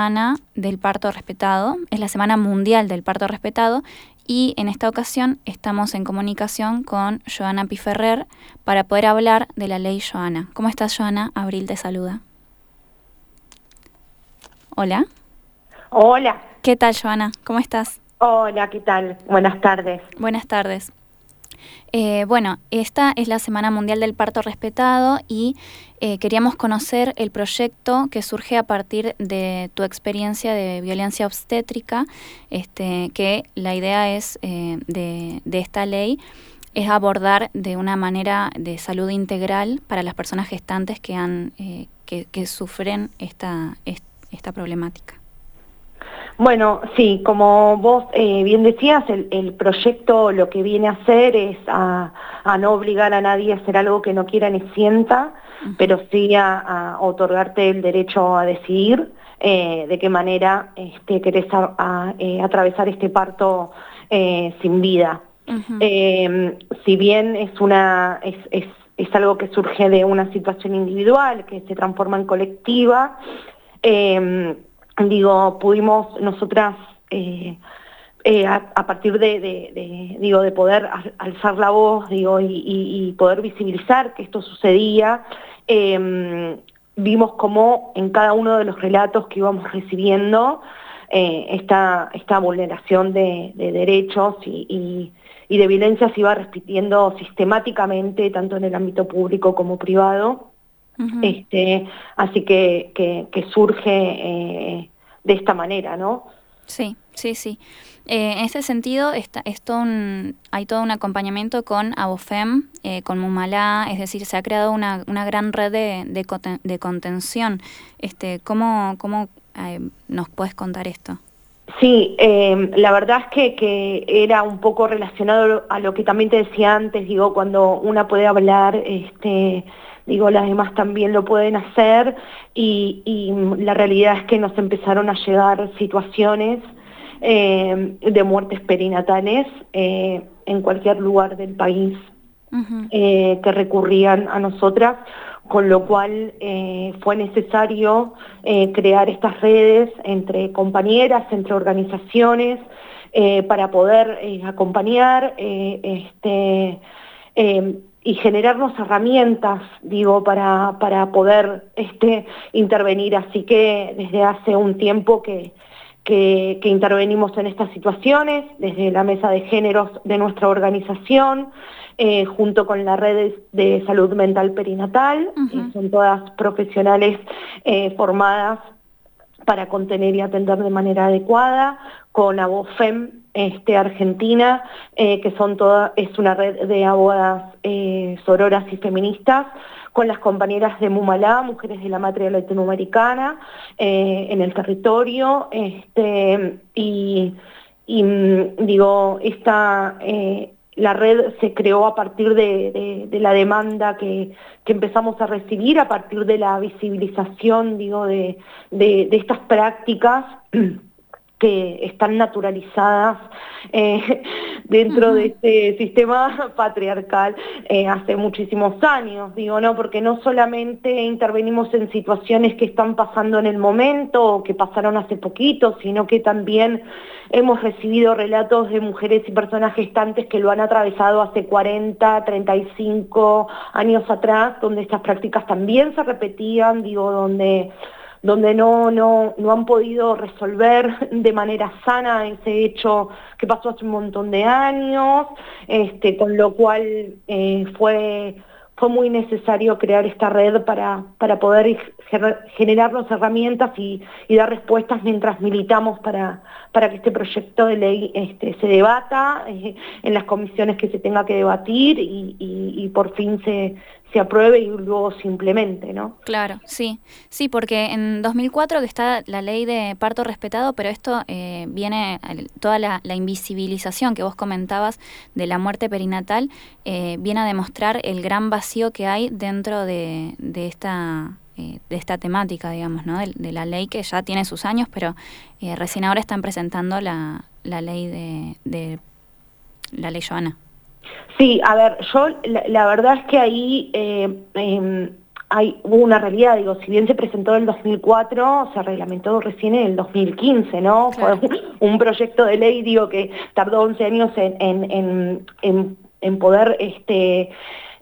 semana del parto respetado, es la Semana Mundial del Parto Respetado y en esta ocasión estamos en comunicación con Joana Piferrer para poder hablar de la ley Joana. ¿Cómo estás, Joana? Abril te saluda. Hola. Hola. ¿Qué tal, Joana? ¿Cómo estás? Hola, ¿qué tal? Buenas tardes. Buenas tardes. Eh, bueno, esta es la Semana Mundial del Parto Respetado y eh, queríamos conocer el proyecto que surge a partir de tu experiencia de violencia obstétrica, este, que la idea es eh, de, esta ley es abordar de una manera de salud integral para las personas gestantes que, han, que, que, sufren esta, esta problemática. Bueno, sí, como vos eh, bien decías, el, proyecto lo que viene a hacer es a, no obligar a nadie a hacer algo que no quiera ni sienta, pero sí a, otorgarte el derecho a decidir eh, de qué manera este, querés eh, atravesar este parto sin vida. Em, si bien es, una, es, es algo que surge de una situación individual, que se transforma en colectiva, em, digo, pudimos nosotras eh, eh, a, partir de, digo, de poder alzar la voz digo, y, poder visibilizar que esto sucedía, em, vimos cómo en cada uno de los relatos que íbamos recibiendo eh, esta, esta vulneración de, derechos y, de violencia se iba repitiendo sistemáticamente, tanto en el ámbito público como privado este, así que, que, surge eh, de esta manera, ¿no? Sí, sí, sí. Eh, en ese sentido, está, es un, hay todo un acompañamiento con Abofem, eh, con Mumalá, es decir, se ha creado una, una gran red de, de, contención. Este, ¿Cómo, cómo nos puedes contar esto? Sí, la verdad es que, que, era un poco relacionado a lo que también te decía antes, digo, cuando una puede hablar este, digo, las demás también lo pueden hacer y, la realidad es que nos empezaron a llegar situaciones eh, de muertes perinatales eh, en cualquier lugar del país eh, que recurrían a nosotras, con lo cual fue necesario crear estas redes entre compañeras, entre organizaciones, para poder acompañar este, y generarnos herramientas, digo, para, para poder este, intervenir. Así que desde hace un tiempo que, que, intervenimos en estas situaciones, desde la mesa de géneros de nuestra organización, eh, junto con la red de salud mental perinatal, son todas profesionales eh, formadas para contener y atender de manera adecuada, con ABOFEM este, Argentina, eh, que son toda, es una red de abogadas eh, sororas y feministas, con las compañeras de Mumalá, Mujeres de la Matria Latinoamericana, eh, en el territorio, este, y, mm, digo, esta, la red se creó a partir de, la demanda que, empezamos a recibir, a partir de la visibilización, digo, de, de estas prácticas que están naturalizadas eh, dentro de este sistema patriarcal eh, hace muchísimos años, digo, ¿no? Porque no solamente intervenimos en situaciones que están pasando en el momento o que pasaron hace poquito, sino que también hemos recibido relatos de mujeres y personas gestantes que lo han atravesado hace 40, 35 años atrás, donde estas prácticas también se repetían, digo, donde donde no, no, no han podido resolver de manera sana ese hecho que pasó hace un montón de años, este, con lo cual eh, fue, fue muy necesario crear esta red para, para poder generarnos herramientas y, dar respuestas mientras militamos para, para que este proyecto de ley este, se debata eh, en las comisiones que se tenga que debatir y, y por fin se, se apruebe y luego se implemente, ¿no? Claro, sí, sí, porque en 2004 que está la ley de parto respetado, pero esto eh, viene, toda la, invisibilización que vos comentabas de la muerte perinatal, eh, viene a demostrar el gran vacío que hay dentro de, de esta eh, de esta temática, digamos, ¿no? De, la ley que ya tiene sus años, pero recién ahora están presentando la, la ley de, de la ley Joana. Sí, a ver, yo la, verdad es que ahí eh, em, hay una realidad, digo, si bien se presentó en el 2004, se reglamentó recién en el 2015, ¿no? Fue un proyecto de ley, digo, que tardó 11 años en, en, poder este,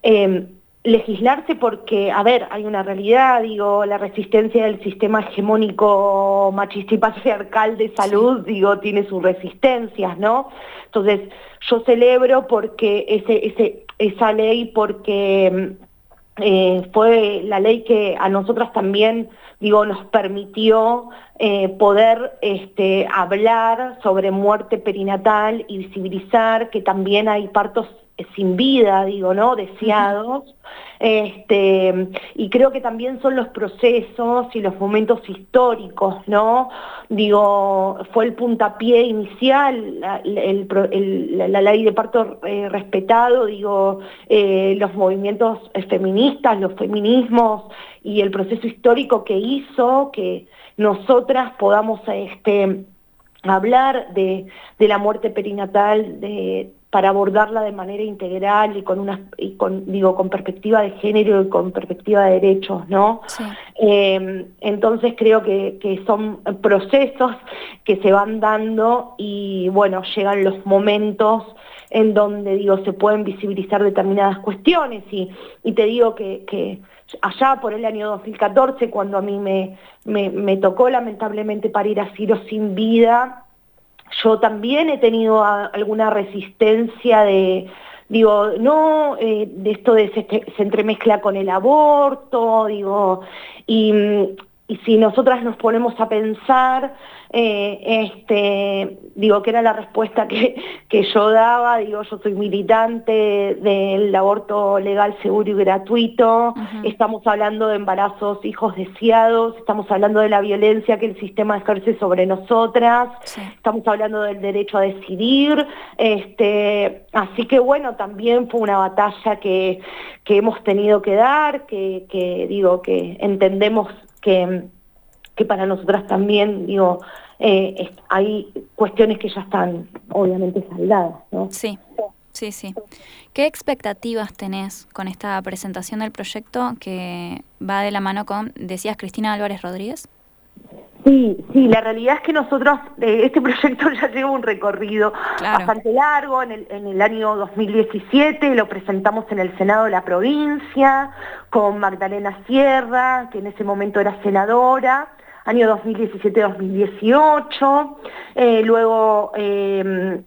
em, legislarse porque, a ver, hay una realidad, digo, la resistencia del sistema hegemónico machista y patriarcal de salud, digo, tiene sus resistencias, ¿no? Entonces, yo celebro porque ese, ese, esa ley, porque em, eh, fue la ley que a nosotras también, digo, nos permitió eh, poder este, hablar sobre muerte perinatal y visibilizar que también hay partos sin vida, digo, ¿no? Deseados. Este, y creo que también son los procesos y los momentos históricos, ¿no? Digo, fue el puntapié inicial, la, ley de parto eh, respetado, digo, eh, los movimientos feministas, los feminismos y el proceso histórico que hizo que nosotras podamos este, hablar de, de la muerte perinatal, de para abordarla de manera integral y con una y con digo con perspectiva de género y con perspectiva de derechos no eh, entonces creo que, que, son procesos que se van dando y bueno llegan los momentos en donde digo se pueden visibilizar determinadas cuestiones. Y, y te digo que, que allá por el año 2014 cuando a mí me, me, me tocó lamentablemente parir a Ciro sin vida yo también he tenido alguna resistencia de, digo, no, eh, de esto de se, se, entremezcla con el aborto, digo, y, y si nosotras nos ponemos a pensar, eh, este, digo que era la respuesta que, que, yo daba, digo yo soy militante del aborto legal, seguro y gratuito, estamos hablando de embarazos, hijos deseados, estamos hablando de la violencia que el sistema ejerce sobre nosotras, estamos hablando del derecho a decidir, este, así que bueno, también fue una batalla que, que hemos tenido que dar, que, que digo que entendemos que para nosotras también, digo, eh, hay cuestiones que ya están obviamente saldadas, ¿no? Sí. Sí, sí. ¿Qué expectativas tenés con esta presentación del proyecto que va de la mano con, decías, Cristina Álvarez Rodríguez? Sí, sí, la realidad es que nosotros, eh, este proyecto ya lleva un recorrido bastante largo, en el, en el año 2017 lo presentamos en el Senado de la provincia con Magdalena Sierra, que en ese momento era senadora, año 2017-2018, eh, luego eh,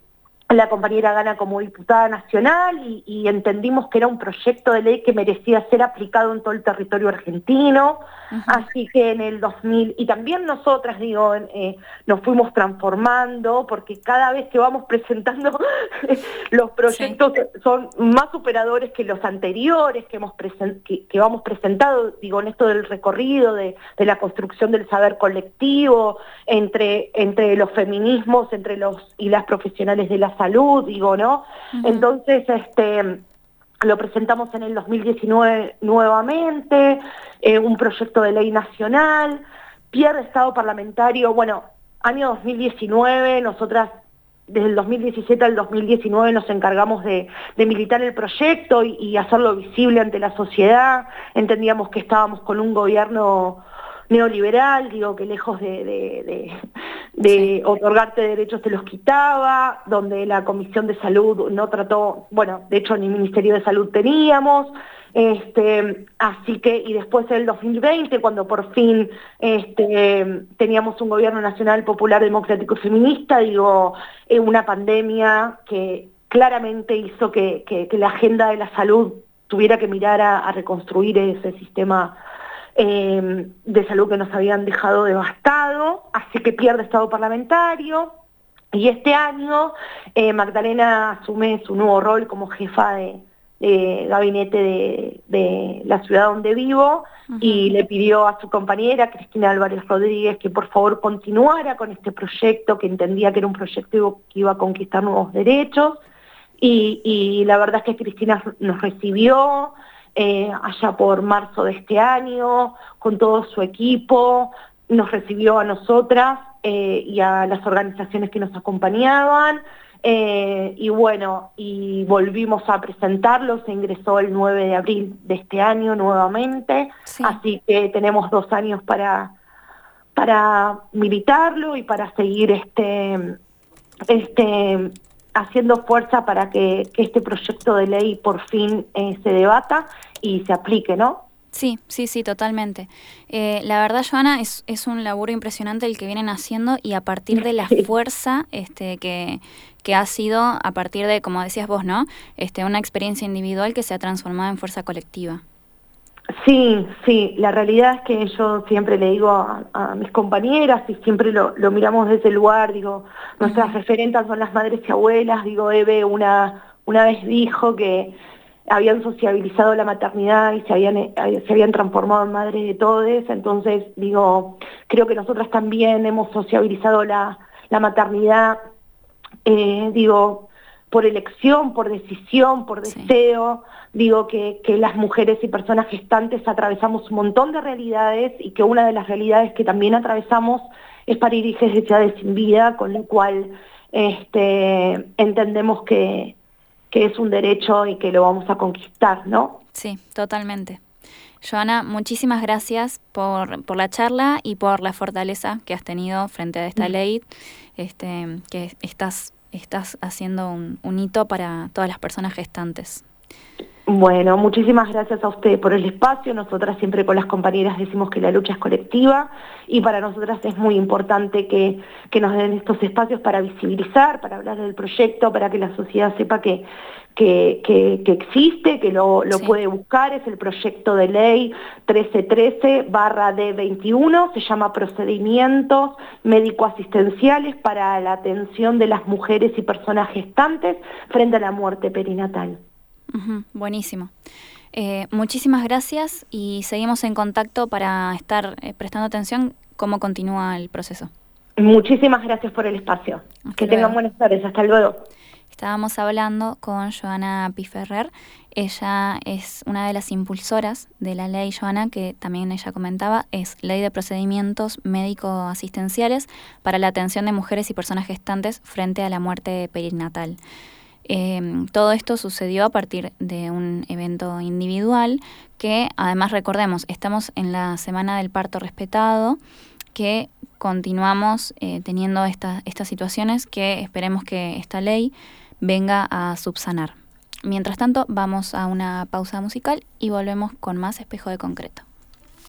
la compañera gana como diputada nacional y, entendimos que era un proyecto de ley que merecía ser aplicado en todo el territorio argentino, así que en el 2000, y también nosotras, digo, eh, nos fuimos transformando porque cada vez que vamos presentando los proyectos son más superadores que los anteriores que, hemos que, vamos presentado, digo, en esto del recorrido, de, de, la construcción del saber colectivo, entre, entre los feminismos, entre los y las profesionales de la salud, digo, ¿no? Entonces, este, lo presentamos en el 2019 nuevamente, eh, un proyecto de ley nacional, pierde estado parlamentario, bueno, año 2019, nosotras desde el 2017 al 2019 nos encargamos de, militar el proyecto y, hacerlo visible ante la sociedad, entendíamos que estábamos con un gobierno neoliberal, digo que lejos de, de otorgarte derechos te los quitaba, donde la Comisión de Salud no trató, bueno, de hecho ni Ministerio de Salud teníamos, este, así que, y después del 2020, cuando por fin este, teníamos un gobierno nacional popular, democrático y feminista, digo, eh, una pandemia que claramente hizo que, que, la agenda de la salud tuviera que mirar a reconstruir ese sistema eh, de salud que nos habían dejado devastado, así que pierde estado parlamentario. Y este año eh, Magdalena asume su nuevo rol como jefa de, gabinete de, la ciudad donde vivo y le pidió a su compañera Cristina Álvarez Rodríguez que por favor continuara con este proyecto, que entendía que era un proyecto que iba a conquistar nuevos derechos. Y, y la verdad es que Cristina nos recibió, eh, allá por marzo de este año, con todo su equipo, nos recibió a nosotras eh, y a las organizaciones que nos acompañaban, Eh, y bueno, y volvimos a presentarlo, se ingresó el 9 de abril de este año nuevamente, así que tenemos dos años para, para militarlo y para seguir este, este, haciendo fuerza para que, este proyecto de ley por fin eh, se debata y se aplique, ¿no? Sí, sí, sí, totalmente. Eh, la verdad, Joana, es, es un laburo impresionante el que vienen haciendo y a partir de la fuerza este, que, que ha sido, a partir de, como decías vos, ¿no? Este, una experiencia individual que se ha transformado en fuerza colectiva. Sí, sí, la realidad es que yo siempre le digo a, mis compañeras y siempre lo, lo, miramos desde el lugar, digo, nuestras referentes son las madres y abuelas, digo, Eve una, una vez dijo que habían sociabilizado la maternidad y se habían, eh, se habían transformado en madres de todos, entonces digo, creo que nosotras también hemos sociabilizado la, la maternidad, eh, digo, por elección, por decisión, por deseo, digo que, que las mujeres y personas gestantes atravesamos un montón de realidades y que una de las realidades que también atravesamos es parir hijas deseadas sin vida, con lo cual este, entendemos que, que es un derecho y que lo vamos a conquistar, ¿no? Sí, totalmente. Joana, muchísimas gracias por, por, la charla y por la fortaleza que has tenido frente a esta mm. ley, este, que estás, estás haciendo un, un hito para todas las personas gestantes. Bueno, muchísimas gracias a usted por el espacio. Nosotras siempre con las compañeras decimos que la lucha es colectiva y para nosotras es muy importante que, que nos den estos espacios para visibilizar, para hablar del proyecto, para que la sociedad sepa que, que, que, existe, que lo, lo puede buscar. Es el proyecto de ley 1313 barra D21, se llama Procedimientos Médico-Asistenciales para la atención de las mujeres y personas gestantes frente a la muerte perinatal buenísimo. Eh, muchísimas gracias y seguimos en contacto para estar eh, prestando atención cómo continúa el proceso. Muchísimas gracias por el espacio. que tengan buenas tardes. Hasta luego. Estábamos hablando con Joana Piferrer. Ella es una de las impulsoras de la ley, Joana, que también ella comentaba, es Ley de Procedimientos Médico-Asistenciales para la atención de mujeres y personas gestantes frente a la muerte perinatal. Em, todo esto sucedió a partir de un evento individual que además recordemos, estamos en la semana del parto respetado, que continuamos eh, teniendo estas situaciones que esperemos que esta ley venga a subsanar. Mientras tanto, vamos a una pausa musical y volvemos con más espejo de concreto.